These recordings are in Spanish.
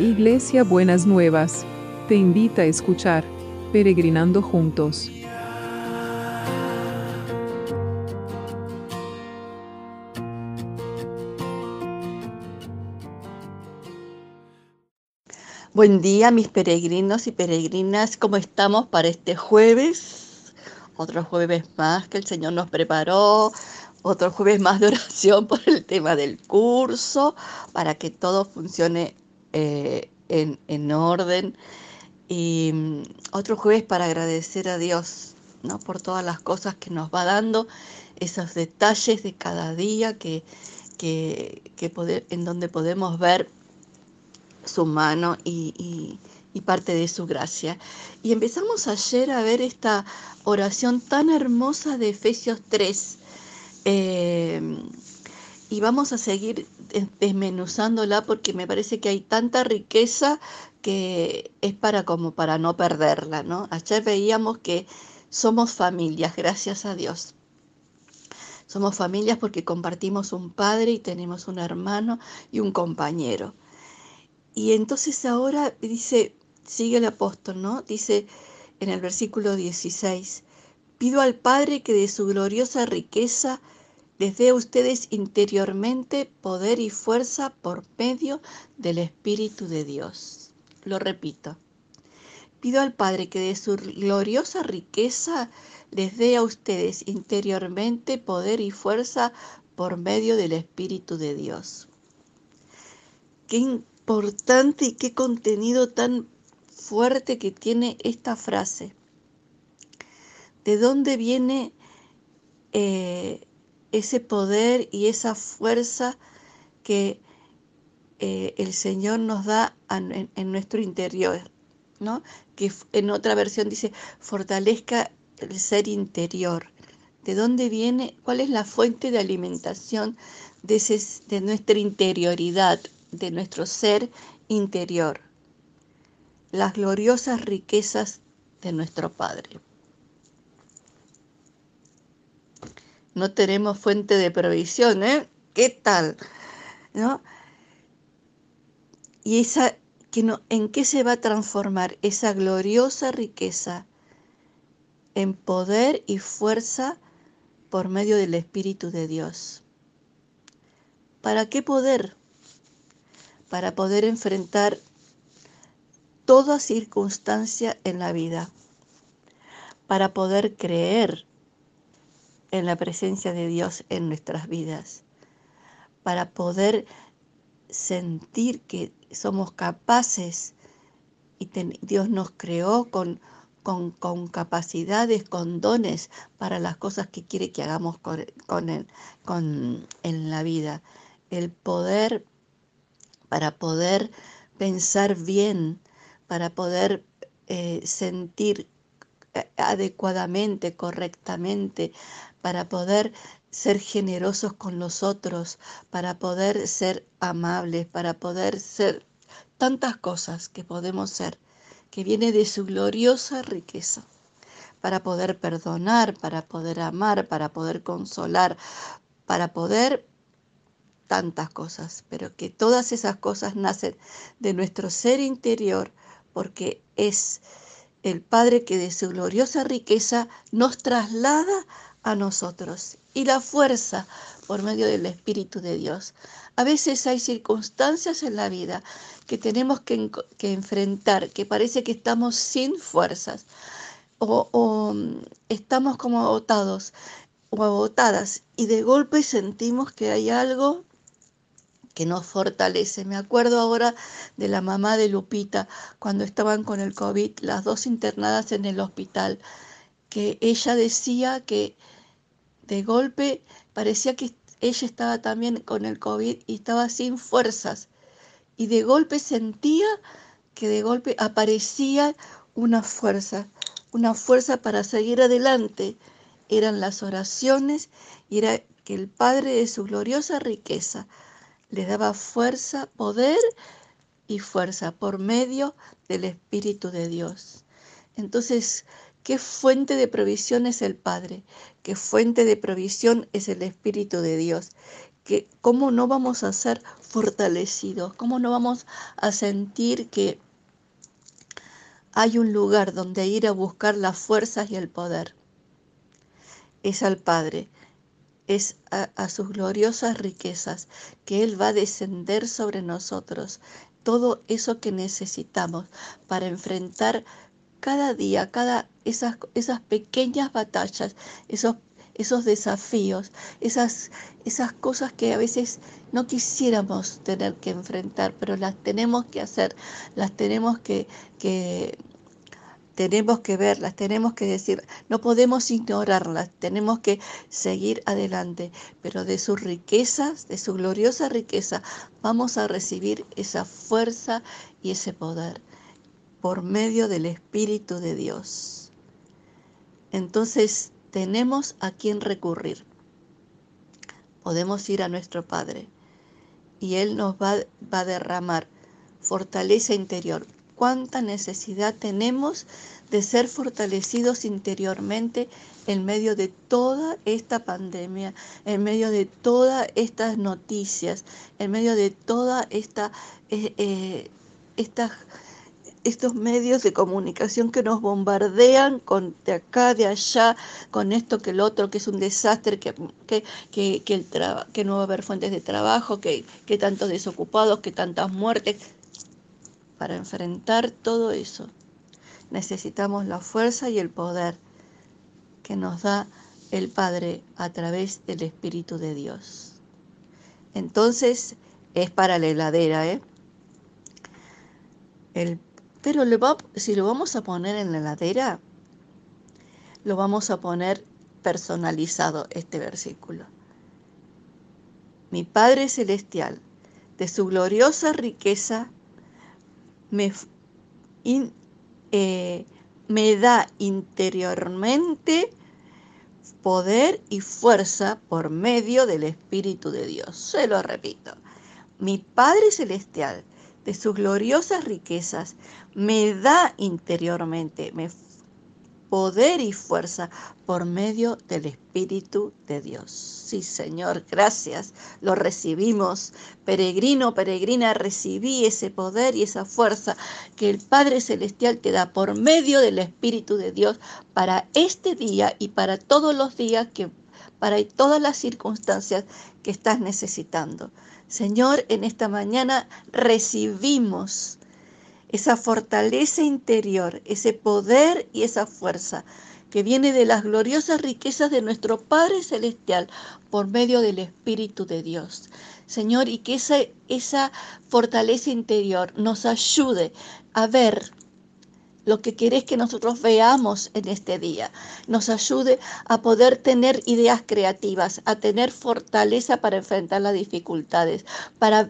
Iglesia Buenas Nuevas, te invita a escuchar Peregrinando Juntos. Buen día mis peregrinos y peregrinas, ¿cómo estamos para este jueves? Otro jueves más que el Señor nos preparó, otro jueves más de oración por el tema del curso, para que todo funcione eh, en, orden. Y mm, otro jueves para agradecer a Dios ¿no? por todas las cosas que nos va dando, esos detalles de cada día que, que, en donde podemos ver su mano y, parte de su gracia. Y empezamos ayer a ver esta oración tan hermosa de Efesios 3. Eh, y vamos a seguir desmenuzándola porque me parece que hay tanta riqueza que es para como para no perderla, ¿no? Ayer veíamos que somos familias, gracias a Dios. Somos familias porque compartimos un padre y tenemos un hermano y un compañero. Y entonces ahora dice, sigue el apóstol, ¿no? Dice en el versículo 16, pido al Padre que de su gloriosa riqueza les dé a ustedes interiormente poder y fuerza por medio del Espíritu de Dios. Lo repito. Pido al Padre que de su gloriosa riqueza les dé a ustedes interiormente poder y fuerza por medio del Espíritu de Dios. Qué importante y qué contenido tan fuerte que tiene esta frase. ¿De dónde viene eh, ese poder y esa fuerza que eh, el Señor nos da en, nuestro interior, ¿no? Que en otra versión dice, fortalezca el ser interior. ¿De dónde viene? ¿Cuál es la fuente de alimentación de, de nuestra interioridad, de nuestro ser interior? Las gloriosas riquezas de nuestro Padre. No tenemos fuente de provisión, ¿eh? ¿Qué tal? ¿No? Y esa, que no, ¿en qué se va a transformar esa gloriosa riqueza? En poder y fuerza por medio del Espíritu de Dios. ¿Para qué poder? Para poder enfrentar toda circunstancia en la vida. Para poder creer en la presencia de Dios en nuestras vidas, para poder sentir que somos capaces y Dios nos creó con, con, capacidades, con dones para las cosas que quiere que hagamos con, con, en la vida. El poder para poder pensar bien, para poder eh, sentir adecuadamente, correctamente, para poder ser generosos con los otros, para poder ser amables, para poder ser tantas cosas que podemos ser, que viene de su gloriosa riqueza, para poder perdonar, para poder amar, para poder consolar, para poder tantas cosas, pero que todas esas cosas nacen de nuestro ser interior porque es el Padre que de su gloriosa riqueza nos traslada a nosotros y la fuerza por medio del Espíritu de Dios. A veces hay circunstancias en la vida que tenemos que, enfrentar, que parece que estamos sin fuerzas o, mm, estamos como agotados o agotadas y de golpe sentimos que hay algo que nos fortalece. Me acuerdo ahora de la mamá de Lupita cuando estaban con el COVID, las dos internadas en el hospital, que ella decía que de golpe parecía que ella estaba también con el COVID y estaba sin fuerzas. Y de golpe sentía que de golpe aparecía una fuerza, una fuerza para seguir adelante. Eran las oraciones y era que el Padre de su gloriosa riqueza le daba fuerza, poder y fuerza por medio del Espíritu de Dios. Entonces, ¿qué fuente de provisión es el Padre? ¿Qué fuente de provisión es el Espíritu de Dios? que cómo no vamos a ser fortalecidos, cómo no vamos a sentir que hay un lugar donde ir a buscar las fuerzas y el poder. Es al Padre, es a, sus gloriosas riquezas que Él va a descender sobre nosotros. Todo eso que necesitamos para enfrentar cada día, cada esas, esas pequeñas batallas, esos esos desafíos, esas, esas cosas que a veces no quisiéramos tener que enfrentar, pero las tenemos que hacer, las tenemos que, que tenemos que verlas, tenemos que decir, no podemos ignorarlas, tenemos que seguir adelante, pero de sus riquezas, de su gloriosa riqueza, vamos a recibir esa fuerza y ese poder por medio del Espíritu de Dios. Entonces, tenemos a quien recurrir. Podemos ir a nuestro Padre y Él nos va, va a derramar fortaleza interior. Cuánta necesidad tenemos de ser fortalecidos interiormente en medio de toda esta pandemia, en medio de todas estas noticias, en medio de toda esta, eh, eh, estas estos medios de comunicación que nos bombardean con de acá, de allá, con esto que el otro, que es un desastre, que, que, que, que no va a haber fuentes de trabajo, que, que tantos desocupados, que tantas muertes. Para enfrentar todo eso necesitamos la fuerza y el poder que nos da el Padre a través del Espíritu de Dios. Entonces es para la heladera, ¿eh? El pero si lo vamos a poner en la heladera, lo vamos a poner personalizado este versículo. Mi Padre Celestial, de su gloriosa riqueza, me, eh, me da interiormente poder y fuerza por medio del Espíritu de Dios. Se lo repito. Mi Padre Celestial, de sus gloriosas riquezas, me da interiormente me poder y fuerza por medio del Espíritu de Dios. Sí, Señor, gracias. Lo recibimos. Peregrino, peregrina, recibí ese poder y esa fuerza que el Padre Celestial te da por medio del Espíritu de Dios para este día y para todos los días que para todas las circunstancias que estás necesitando. Señor, en esta mañana recibimos esa fortaleza interior, ese poder y esa fuerza que viene de las gloriosas riquezas de nuestro Padre Celestial por medio del Espíritu de Dios. Señor, y que esa, esa fortaleza interior nos ayude a ver lo que querés que nosotros veamos en este día. Nos ayude a poder tener ideas creativas, a tener fortaleza para enfrentar las dificultades, para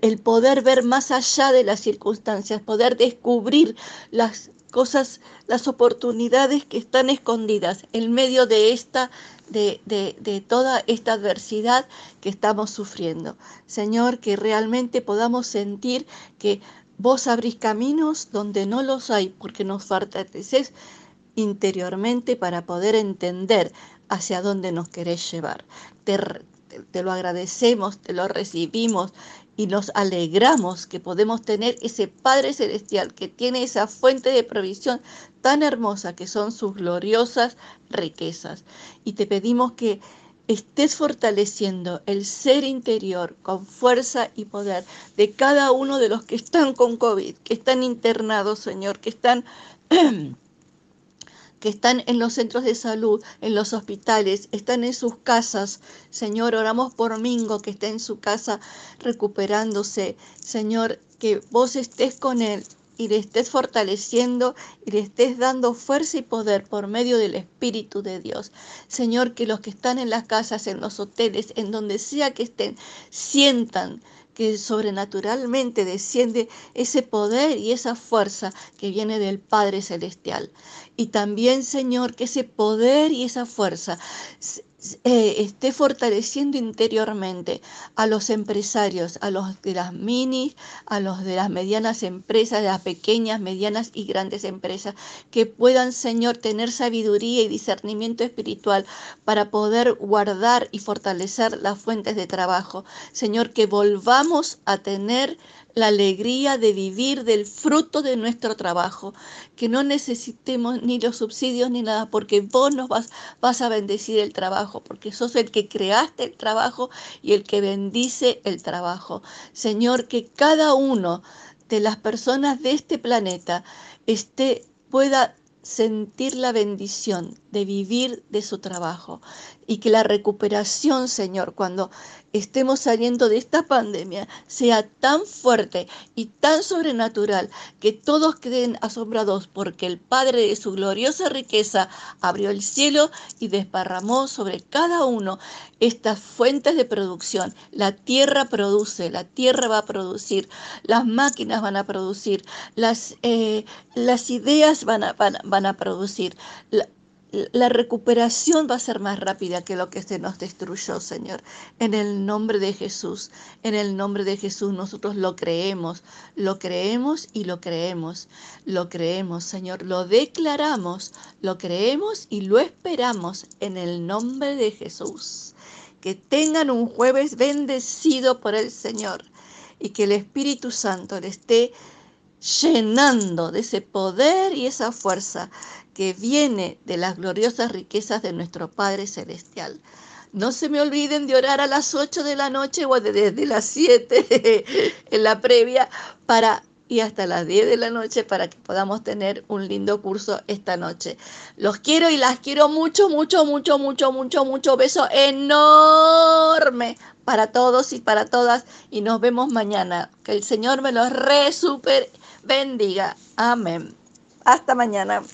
el poder ver más allá de las circunstancias, poder descubrir las cosas, las oportunidades que están escondidas en medio de esta de, de, de, toda esta adversidad que estamos sufriendo. Señor, que realmente podamos sentir que Vos abrís caminos donde no los hay porque nos fortaleces interiormente para poder entender hacia dónde nos querés llevar. Te, te, lo agradecemos, te lo recibimos y nos alegramos que podemos tener ese Padre Celestial que tiene esa fuente de provisión tan hermosa que son sus gloriosas riquezas. Y te pedimos que estés fortaleciendo el ser interior con fuerza y poder de cada uno de los que están con COVID, que están internados, Señor, que están... que están en los centros de salud, en los hospitales, están en sus casas. Señor, oramos por Mingo, que está en su casa recuperándose. Señor, que vos estés con él, y le estés fortaleciendo y le estés dando fuerza y poder por medio del Espíritu de Dios. Señor, que los que están en las casas, en los hoteles, en donde sea que estén, sientan que sobrenaturalmente desciende ese poder y esa fuerza que viene del Padre Celestial. Y también, Señor, que ese poder y esa fuerza eh, esté fortaleciendo interiormente a los empresarios, a los de las minis, a los de las medianas empresas, de las pequeñas, medianas y grandes empresas, que puedan, Señor, tener sabiduría y discernimiento espiritual para poder guardar y fortalecer las fuentes de trabajo. Señor, que volvamos a tener la alegría de vivir del fruto de nuestro trabajo, que no necesitemos ni los subsidios ni nada, porque vos nos vas, vas a bendecir el trabajo, porque sos el que creaste el trabajo y el que bendice el trabajo. Señor, que cada uno de las personas de este planeta esté, pueda sentir la bendición de vivir de su trabajo y que la recuperación, Señor, cuando estemos saliendo de esta pandemia, sea tan fuerte y tan sobrenatural que todos queden asombrados porque el Padre de su gloriosa riqueza abrió el cielo y desparramó sobre cada uno estas fuentes de producción. La tierra produce, la tierra va a producir, las máquinas van a producir, las, eh, ideas van a, van, a producir la recuperación va a ser más rápida que lo que se nos destruyó, Señor. En el nombre de Jesús, en el nombre de Jesús nosotros lo creemos, lo creemos y lo creemos, lo creemos, Señor, lo declaramos, lo creemos y lo esperamos en el nombre de Jesús. Que tengan un jueves bendecido por el Señor y que el Espíritu Santo le esté llenando de ese poder y esa fuerza que viene de las gloriosas riquezas de nuestro Padre Celestial. No se me olviden de orar a las 8 de la noche o desde las 7 en la previa para y hasta las 10 de la noche para que podamos tener un lindo curso esta noche. Los quiero y las quiero mucho, mucho, mucho, mucho, mucho, mucho. Beso enorme para todos y para todas y nos vemos mañana. Que el Señor me los re super bendiga. Amén. Hasta mañana.